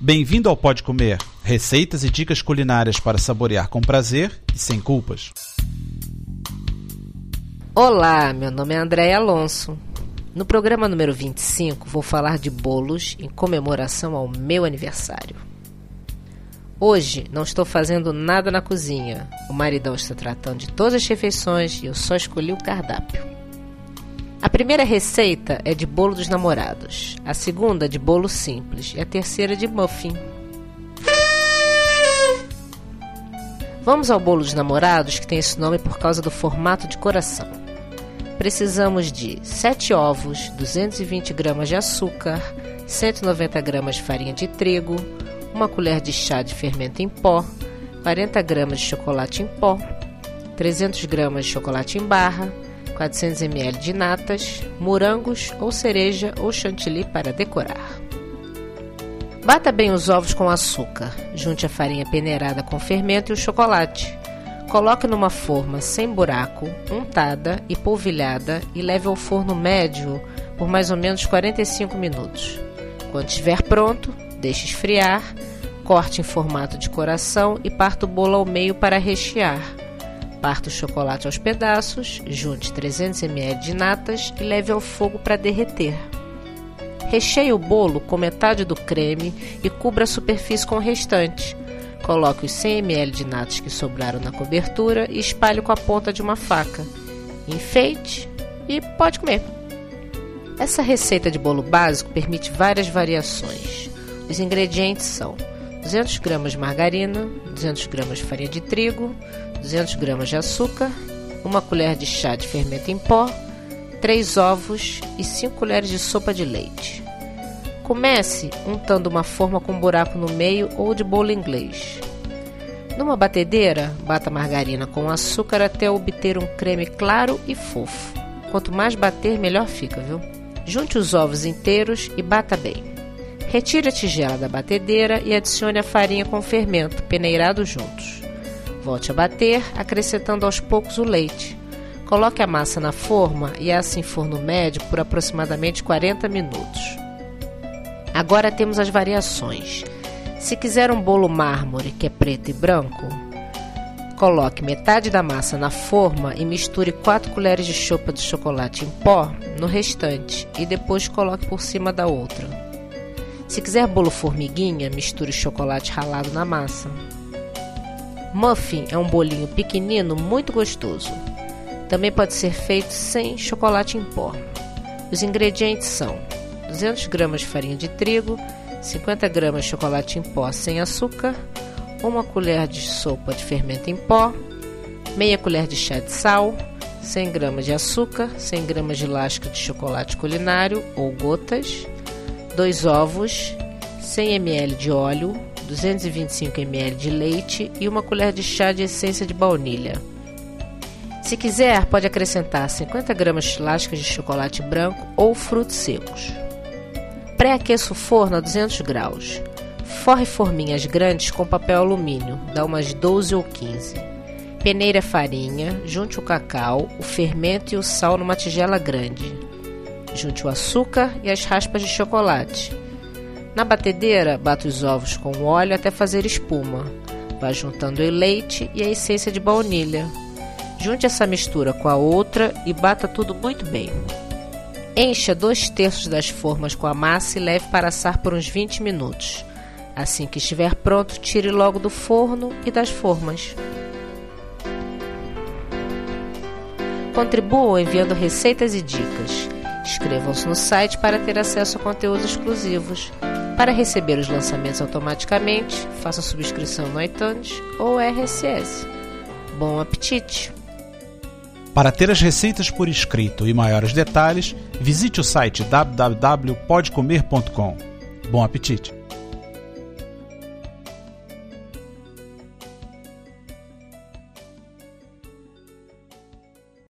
Bem-vindo ao Pode Comer, receitas e dicas culinárias para saborear com prazer e sem culpas. Olá, meu nome é André Alonso. No programa número 25 vou falar de bolos em comemoração ao meu aniversário. Hoje não estou fazendo nada na cozinha. O maridão está tratando de todas as refeições e eu só escolhi o cardápio. A primeira receita é de bolo dos namorados, a segunda de bolo simples e a terceira de muffin. Vamos ao bolo dos namorados, que tem esse nome por causa do formato de coração. Precisamos de 7 ovos, 220 gramas de açúcar, 190 gramas de farinha de trigo, uma colher de chá de fermento em pó, 40 gramas de chocolate em pó, 300 gramas de chocolate em barra, 400 ml de natas, morangos ou cereja ou chantilly para decorar. Bata bem os ovos com açúcar, junte a farinha peneirada com fermento e o chocolate. Coloque numa forma sem buraco, untada e polvilhada e leve ao forno médio por mais ou menos 45 minutos. Quando estiver pronto, deixe esfriar, corte em formato de coração e parta o bolo ao meio para rechear. Parta o chocolate aos pedaços, junte 300 ml de natas e leve ao fogo para derreter. Recheie o bolo com metade do creme e cubra a superfície com o restante. Coloque os 100 ml de natas que sobraram na cobertura e espalhe com a ponta de uma faca. Enfeite e pode comer. Essa receita de bolo básico permite várias variações. Os ingredientes são 200 gramas de margarina, 200 gramas de farinha de trigo, 200 gramas de açúcar, uma colher de chá de fermento em pó, 3 ovos e 5 colheres de sopa de leite. Comece untando uma forma com um buraco no meio ou de bolo inglês. Numa batedeira, bata a margarina com açúcar até obter um creme claro e fofo. Quanto mais bater, melhor fica, viu? Junte os ovos inteiros e bata bem. Retire a tigela da batedeira e adicione a farinha com fermento, peneirado juntos. Volte a bater, acrescentando aos poucos o leite. Coloque a massa na forma e assa em forno médio por aproximadamente 40 minutos. Agora temos as variações. Se quiser um bolo mármore, que é preto e branco, coloque metade da massa na forma e misture 4 colheres de sopa de chocolate em pó no restante e depois coloque por cima da outra. Se quiser bolo formiguinha, misture chocolate ralado na massa. Muffin é um bolinho pequenino muito gostoso. Também pode ser feito sem chocolate em pó. Os ingredientes são 200 gramas de farinha de trigo, 50 gramas de chocolate em pó sem açúcar, uma colher de sopa de fermento em pó, meia colher de chá de sal, 100 gramas de açúcar, 100 gramas de lasca de chocolate culinário ou gotas, 2 ovos, 100 ml de óleo, 225 ml de leite e uma colher de chá de essência de baunilha. Se quiser, pode acrescentar 50 gramas de lascas de chocolate branco ou frutos secos. Pré-aqueça o forno a 200 graus. Forre forminhas grandes com papel alumínio, dá umas 12 ou 15. Peneire a farinha, junte o cacau, o fermento e o sal numa tigela grande. Junte o açúcar e as raspas de chocolate. Na batedeira, bata os ovos com óleo até fazer espuma. Vá juntando o leite e a essência de baunilha. Junte essa mistura com a outra e bata tudo muito bem. Encha dois terços das formas com a massa e leve para assar por uns 20 minutos. Assim que estiver pronto, tire logo do forno e das formas. Contribuam enviando receitas e dicas. Inscrevam-se no site para ter acesso a conteúdos exclusivos. Para receber os lançamentos automaticamente, faça subscrição no iTunes ou RSS. Bom apetite! Para ter as receitas por escrito e maiores detalhes, visite o site www.podcomer.com. Bom apetite!